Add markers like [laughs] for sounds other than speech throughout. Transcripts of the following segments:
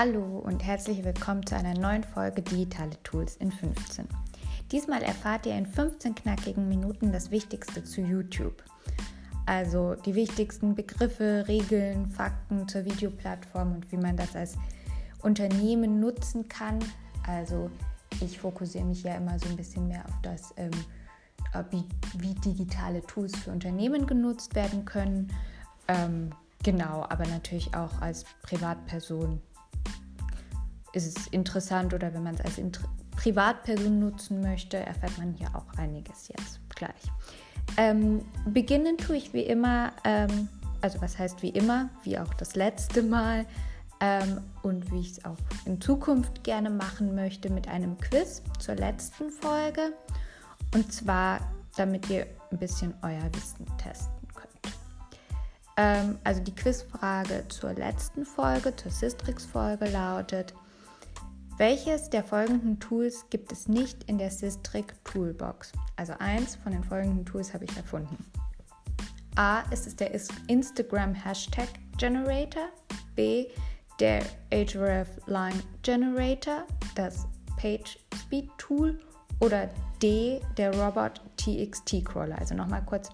Hallo und herzlich willkommen zu einer neuen Folge Digitale Tools in 15. Diesmal erfahrt ihr in 15 knackigen Minuten das Wichtigste zu YouTube. Also die wichtigsten Begriffe, Regeln, Fakten zur Videoplattform und wie man das als Unternehmen nutzen kann. Also ich fokussiere mich ja immer so ein bisschen mehr auf das, ähm, wie, wie, digitale Tools für Unternehmen genutzt werden können. Ähm, genau, aber natürlich auch als Privatperson ist es interessant oder wenn man es als Inter Privatperson nutzen möchte, erfährt man hier auch einiges jetzt gleich. Ähm, beginnen tue ich wie immer, ähm, also was heißt wie immer, wie auch das letzte Mal ähm, und wie ich es auch in Zukunft gerne machen möchte mit einem Quiz zur letzten Folge. Und zwar, damit ihr ein bisschen euer Wissen testen könnt. Ähm, also die Quizfrage zur letzten Folge, zur Sistrix-Folge lautet, welches der folgenden Tools gibt es nicht in der Systrix Toolbox? Also eins von den folgenden Tools habe ich erfunden. A ist es der Instagram Hashtag Generator. B der Ahrefs Line Generator, das Page Speed Tool. Oder D der Robot TXT Crawler. Also nochmal kurz.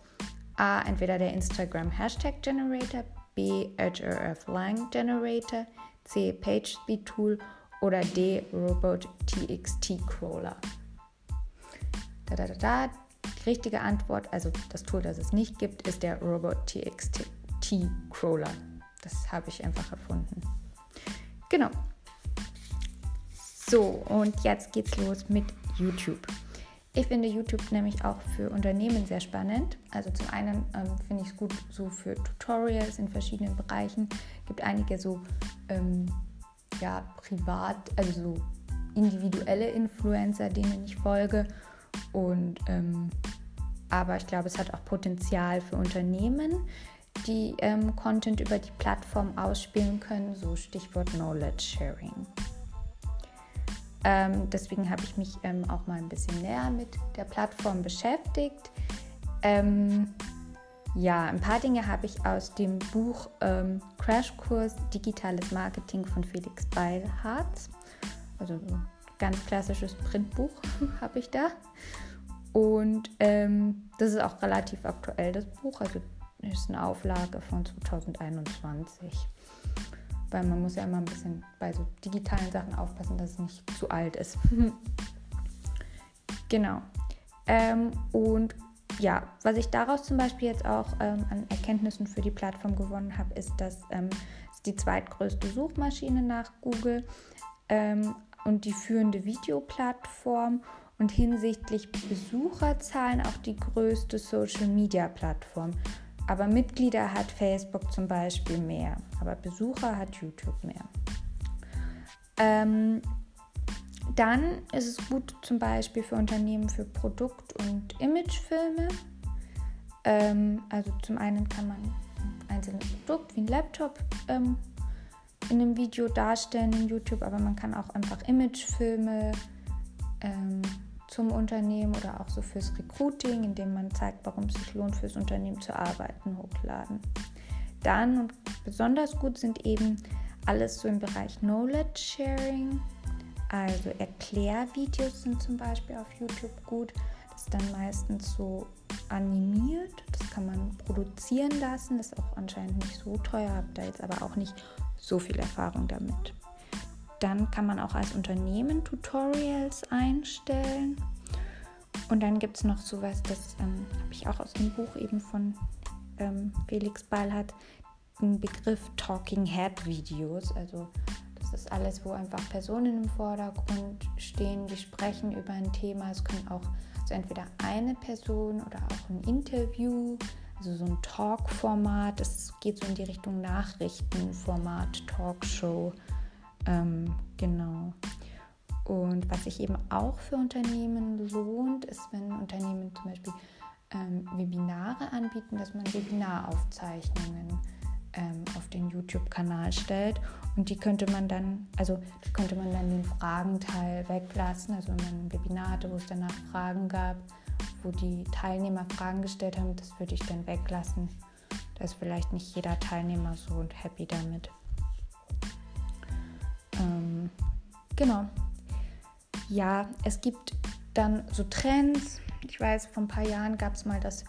A entweder der Instagram Hashtag Generator, B Ahrefs Line Generator, C Page Speed Tool oder D. Robot TXT Crawler. Da, da, da, da. Die richtige Antwort, also das Tool, das es nicht gibt, ist der Robot TXT Crawler. Das habe ich einfach erfunden. Genau. So, und jetzt geht's los mit YouTube. Ich finde YouTube nämlich auch für Unternehmen sehr spannend. Also zum einen ähm, finde ich es gut so für Tutorials in verschiedenen Bereichen. Es gibt einige so ähm, ja, privat, also so individuelle Influencer, denen ich folge. Und ähm, aber ich glaube, es hat auch Potenzial für Unternehmen, die ähm, Content über die Plattform ausspielen können, so Stichwort Knowledge Sharing. Ähm, deswegen habe ich mich ähm, auch mal ein bisschen näher mit der Plattform beschäftigt. Ähm, ja, ein paar Dinge habe ich aus dem Buch ähm, Crashkurs Digitales Marketing von Felix Beilharz. Also ein ganz klassisches Printbuch [laughs] habe ich da. Und ähm, das ist auch relativ aktuell, das Buch. Also ist eine Auflage von 2021. Weil man muss ja immer ein bisschen bei so digitalen Sachen aufpassen, dass es nicht zu alt ist. [laughs] genau. Ähm, und ja, was ich daraus zum Beispiel jetzt auch ähm, an Erkenntnissen für die Plattform gewonnen habe, ist, dass ähm, es die zweitgrößte Suchmaschine nach Google ähm, und die führende Videoplattform und hinsichtlich Besucherzahlen auch die größte Social-Media-Plattform. Aber Mitglieder hat Facebook zum Beispiel mehr, aber Besucher hat YouTube mehr. Ähm, dann ist es gut zum Beispiel für Unternehmen für Produkt- und Imagefilme. Ähm, also zum einen kann man ein einzelnes Produkt wie ein Laptop ähm, in einem Video darstellen in YouTube, aber man kann auch einfach Imagefilme ähm, zum Unternehmen oder auch so fürs Recruiting, indem man zeigt, warum es sich lohnt, fürs Unternehmen zu arbeiten, hochladen. Dann und besonders gut sind eben alles so im Bereich Knowledge Sharing, also Erklärvideos sind zum Beispiel auf YouTube gut. Das ist dann meistens so animiert. Das kann man produzieren lassen. Das ist auch anscheinend nicht so teuer, habe da jetzt aber auch nicht so viel Erfahrung damit. Dann kann man auch als Unternehmen Tutorials einstellen. Und dann gibt es noch sowas, das ähm, habe ich auch aus dem Buch eben von ähm, Felix Ballhardt, den Begriff Talking Head Videos. Also ist alles, wo einfach Personen im Vordergrund stehen, die sprechen über ein Thema. Es können auch also entweder eine Person oder auch ein Interview, also so ein Talk-Format. Es geht so in die Richtung Nachrichtenformat, Talkshow. Ähm, genau. Und was sich eben auch für Unternehmen lohnt, ist, wenn Unternehmen zum Beispiel ähm, Webinare anbieten, dass man Webinaraufzeichnungen ähm, auf den YouTube-Kanal stellt. Und die könnte man dann, also könnte man dann den Fragenteil weglassen. Also wenn man ein Webinar hatte, wo es danach Fragen gab, wo die Teilnehmer Fragen gestellt haben, das würde ich dann weglassen. Da ist vielleicht nicht jeder Teilnehmer so happy damit. genau. Ja, es gibt dann so Trends. Ich weiß, vor ein paar Jahren gab es mal das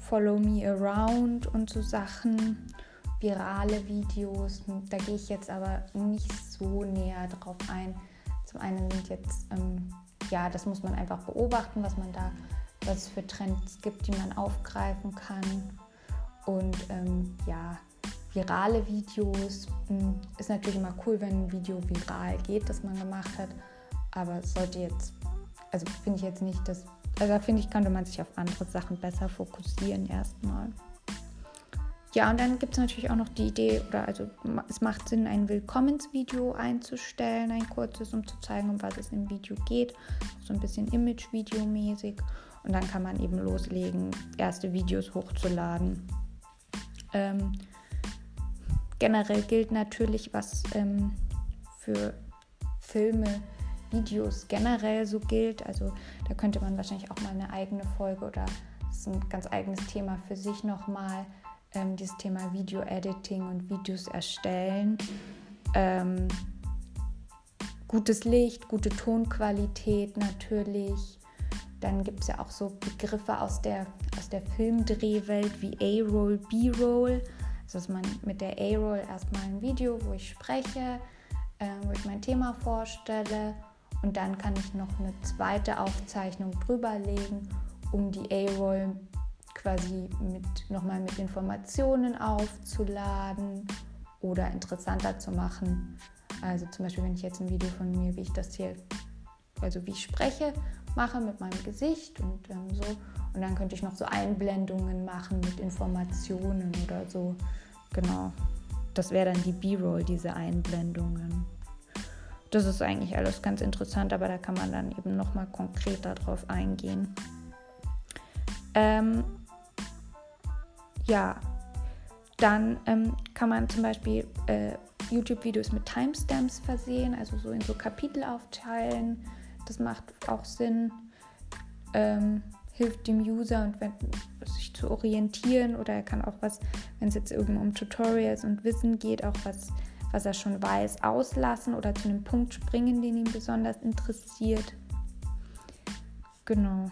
Follow Me Around und so Sachen, virale Videos. Da gehe ich jetzt aber nicht so näher drauf ein. Zum einen sind jetzt, ähm, ja, das muss man einfach beobachten, was man da, was es für Trends gibt, die man aufgreifen kann. Und ähm, ja, virale Videos mh, hm, ist natürlich immer cool, wenn ein Video viral geht, das man gemacht hat. Aber sollte jetzt, also finde ich jetzt nicht, dass, also da finde ich, könnte man sich auf andere Sachen besser fokussieren erstmal. Ja, und dann gibt es natürlich auch noch die Idee, oder also es macht Sinn, ein Willkommensvideo einzustellen, ein kurzes, um zu zeigen, um was es im Video geht. So ein bisschen Image-Video-mäßig. Und dann kann man eben loslegen, erste Videos hochzuladen. Ähm, generell gilt natürlich, was ähm, für Filme, Videos generell so gilt. Also da könnte man wahrscheinlich auch mal eine eigene Folge oder das ist ein ganz eigenes Thema für sich nochmal ähm, dieses Thema Video-Editing und Videos erstellen. Ähm, gutes Licht, gute Tonqualität natürlich. Dann gibt es ja auch so Begriffe aus der, aus der Filmdrehwelt wie A-Roll, B-Roll. Also dass man mit der A-Roll erstmal ein Video, wo ich spreche, äh, wo ich mein Thema vorstelle und dann kann ich noch eine zweite Aufzeichnung drüberlegen, um die A-Roll quasi mit, nochmal mit Informationen aufzuladen oder interessanter zu machen. Also zum Beispiel, wenn ich jetzt ein Video von mir, wie ich das hier, also wie ich spreche, mache mit meinem Gesicht und ähm, so. Und dann könnte ich noch so Einblendungen machen mit Informationen oder so. Genau. Das wäre dann die B-Roll, diese Einblendungen. Das ist eigentlich alles ganz interessant, aber da kann man dann eben nochmal konkreter drauf eingehen. Ähm, ja, dann ähm, kann man zum Beispiel äh, YouTube-Videos mit Timestamps versehen, also so in so Kapitel aufteilen. Das macht auch Sinn, ähm, hilft dem User und wenn, sich zu orientieren oder er kann auch was, wenn es jetzt irgendwie um Tutorials und Wissen geht, auch was, was er schon weiß, auslassen oder zu einem Punkt springen, den ihn besonders interessiert. Genau.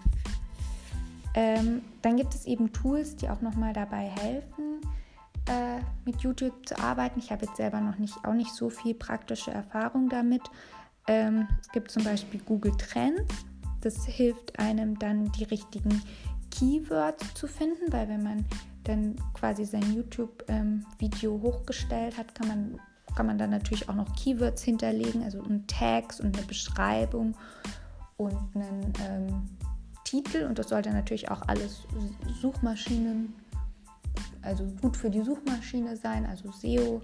Ähm, dann gibt es eben Tools, die auch nochmal dabei helfen, äh, mit YouTube zu arbeiten. Ich habe jetzt selber noch nicht, auch nicht so viel praktische Erfahrung damit. Ähm, es gibt zum Beispiel Google Trends. Das hilft einem dann die richtigen Keywords zu finden, weil wenn man dann quasi sein YouTube-Video ähm, hochgestellt hat, kann man, kann man dann natürlich auch noch Keywords hinterlegen, also Tags und eine Beschreibung und einen ähm, Titel und das sollte natürlich auch alles Suchmaschinen, also gut für die Suchmaschine sein, also SEO.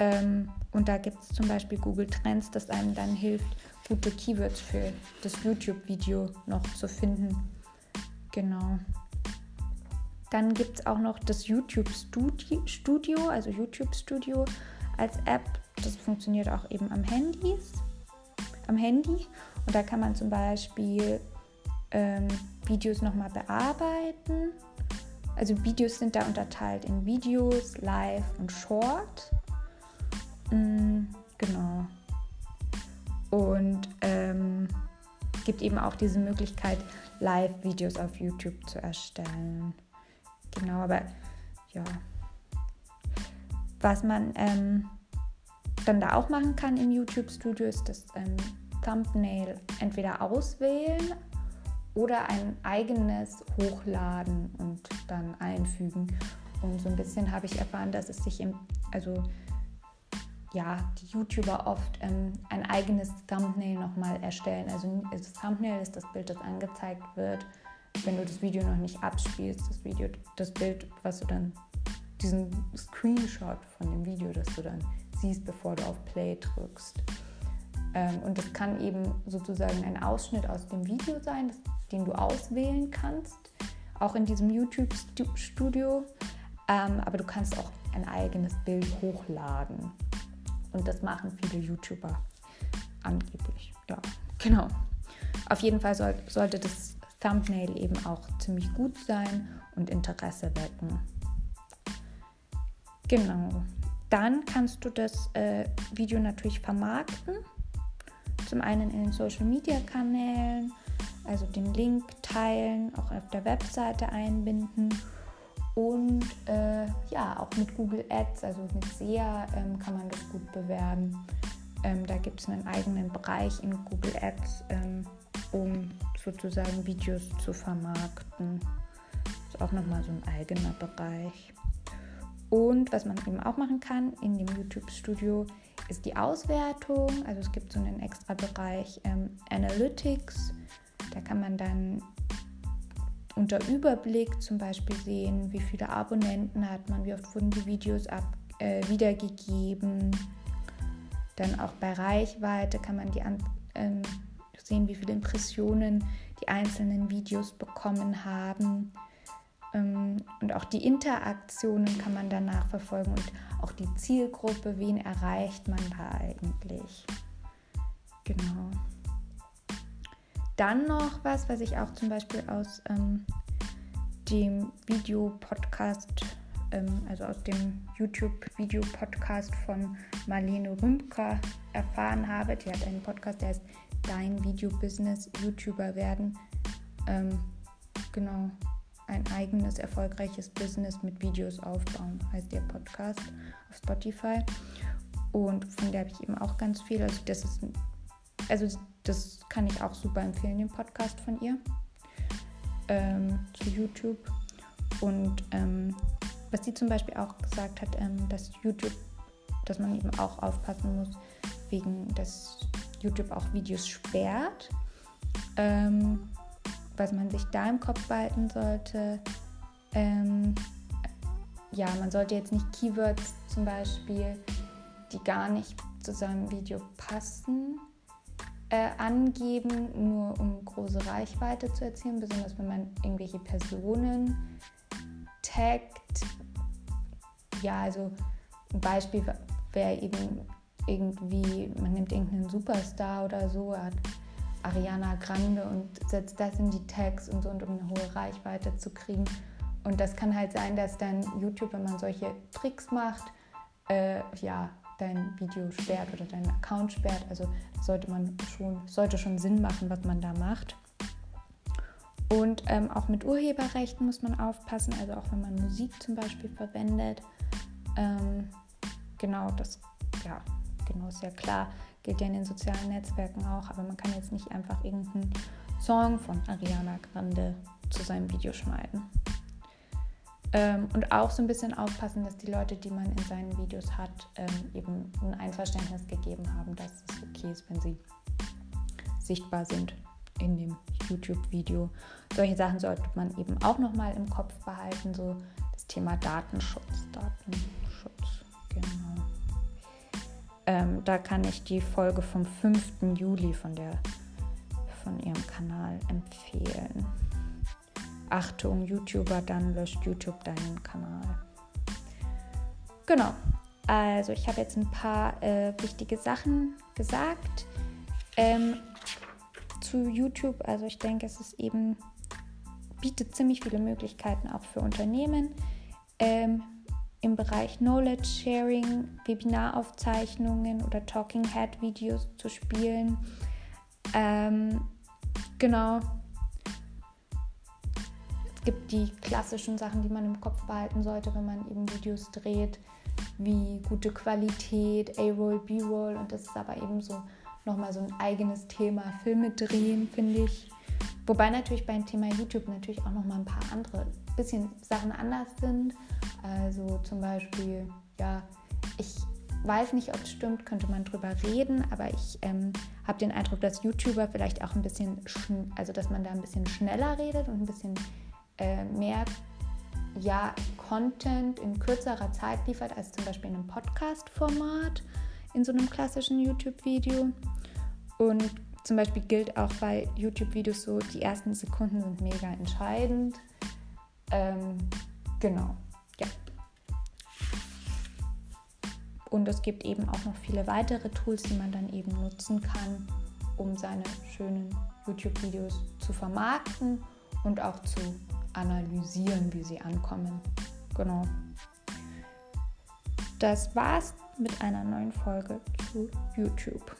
Ähm, und da gibt es zum Beispiel Google Trends, das einem dann hilft, gute Keywords für das YouTube-Video noch zu finden. Genau. Dann gibt es auch noch das YouTube Studio, also YouTube Studio als App. Das funktioniert auch eben am Handys, am Handy. Und da kann man zum Beispiel ähm, Videos nochmal bearbeiten. Also Videos sind da unterteilt in Videos, Live und Short. Mm, genau. Und ähm, gibt eben auch diese Möglichkeit, Live-Videos auf YouTube zu erstellen. Genau, aber ja. Was man ähm, dann da auch machen kann im YouTube-Studio ist das ähm, Thumbnail entweder auswählen oder ein eigenes hochladen und dann einfügen. Und so ein bisschen habe ich erfahren, dass es sich im, also ja, die YouTuber oft ähm, ein eigenes Thumbnail nochmal erstellen. Also das Thumbnail ist das Bild, das angezeigt wird, wenn du das Video noch nicht abspielst. Das Video, das Bild, was du dann, diesen Screenshot von dem Video, das du dann siehst, bevor du auf Play drückst. Ähm, und das kann eben sozusagen ein Ausschnitt aus dem Video sein. Das den du auswählen kannst, auch in diesem YouTube-Studio. Ähm, aber du kannst auch ein eigenes Bild hochladen. Und das machen viele YouTuber angeblich. Ja, genau. Auf jeden Fall soll, sollte das Thumbnail eben auch ziemlich gut sein und Interesse wecken. Genau. Dann kannst du das äh, Video natürlich vermarkten. zum einen in den Social-Media-Kanälen, also den Link teilen, auch auf der Webseite einbinden und äh, ja, auch mit Google Ads, also mit SEA ähm, kann man das gut bewerben. Ähm, da gibt es einen eigenen Bereich in Google Ads, ähm, um sozusagen Videos zu vermarkten. Das ist auch nochmal so ein eigener Bereich. Und was man eben auch machen kann in dem YouTube-Studio, ist die Auswertung. Also es gibt so einen extra Bereich ähm, Analytics. Da kann man dann unter Überblick zum Beispiel sehen, wie viele Abonnenten hat man, wie oft wurden die Videos ab, äh, wiedergegeben. Dann auch bei Reichweite kann man die an, ähm, sehen, wie viele Impressionen die einzelnen Videos bekommen haben. Ähm, und auch die Interaktionen kann man danach verfolgen und auch die Zielgruppe, wen erreicht man da eigentlich. Genau. Dann noch was, was ich auch zum Beispiel aus ähm, dem Videopodcast, ähm, also aus dem YouTube-Video-Podcast von Marlene Rümker erfahren habe. Die hat einen Podcast, der heißt Dein Video-Business YouTuber werden. Ähm, genau, ein eigenes erfolgreiches Business mit Videos aufbauen, heißt der Podcast auf Spotify. Und von der habe ich eben auch ganz viel. Also das ist, also das kann ich auch super empfehlen, den Podcast von ihr ähm, zu YouTube. Und ähm, was sie zum Beispiel auch gesagt hat, ähm, dass YouTube, dass man eben auch aufpassen muss, wegen dass YouTube auch Videos sperrt. Ähm, was man sich da im Kopf behalten sollte. Ähm, ja, man sollte jetzt nicht Keywords zum Beispiel, die gar nicht zu seinem Video passen, äh, angeben, nur um große Reichweite zu erzielen, besonders wenn man irgendwelche Personen taggt. Ja, also ein Beispiel wäre eben irgendwie, man nimmt irgendeinen Superstar oder so, er hat Ariana Grande und setzt das in die Tags und so, und um eine hohe Reichweite zu kriegen. Und das kann halt sein, dass dann YouTube, wenn man solche Tricks macht, äh, ja, dein Video sperrt oder deinen Account sperrt. Also sollte man schon, sollte schon Sinn machen, was man da macht. Und ähm, auch mit Urheberrechten muss man aufpassen, also auch wenn man Musik zum Beispiel verwendet. Ähm, genau, das ja, genau ist ja klar, gilt ja in den sozialen Netzwerken auch, aber man kann jetzt nicht einfach irgendeinen Song von Ariana Grande zu seinem Video schneiden. Ähm, und auch so ein bisschen aufpassen, dass die Leute, die man in seinen Videos hat, ähm, eben ein Einverständnis gegeben haben, dass es okay ist, wenn sie sichtbar sind in dem YouTube-Video. Solche Sachen sollte man eben auch nochmal im Kopf behalten, so das Thema Datenschutz. Datenschutz, genau. Ähm, da kann ich die Folge vom 5. Juli von, der, von ihrem Kanal empfehlen. Achtung, YouTuber, dann löscht YouTube deinen Kanal. Genau. Also ich habe jetzt ein paar äh, wichtige Sachen gesagt ähm, zu YouTube. Also ich denke, es ist eben bietet ziemlich viele Möglichkeiten auch für Unternehmen. Ähm, im Bereich Knowledge Sharing, Webinaraufzeichnungen oder Talking Head Videos zu spielen. Ähm, genau. Gibt die klassischen Sachen, die man im Kopf behalten sollte, wenn man eben Videos dreht, wie gute Qualität, A-Roll, B-Roll und das ist aber eben so nochmal so ein eigenes Thema, Filme drehen, finde ich. Wobei natürlich beim Thema YouTube natürlich auch nochmal ein paar andere bisschen Sachen anders sind. Also zum Beispiel, ja, ich weiß nicht, ob es stimmt, könnte man drüber reden, aber ich ähm, habe den Eindruck, dass YouTuber vielleicht auch ein bisschen, also dass man da ein bisschen schneller redet und ein bisschen äh, mehr ja, Content in kürzerer Zeit liefert als zum Beispiel in einem Podcast-Format, in so einem klassischen YouTube-Video. Und zum Beispiel gilt auch bei YouTube-Videos so, die ersten Sekunden sind mega entscheidend. Ähm, genau, ja. Und es gibt eben auch noch viele weitere Tools, die man dann eben nutzen kann, um seine schönen YouTube-Videos zu vermarkten und auch zu analysieren, wie sie ankommen. Genau. Das war's mit einer neuen Folge zu YouTube.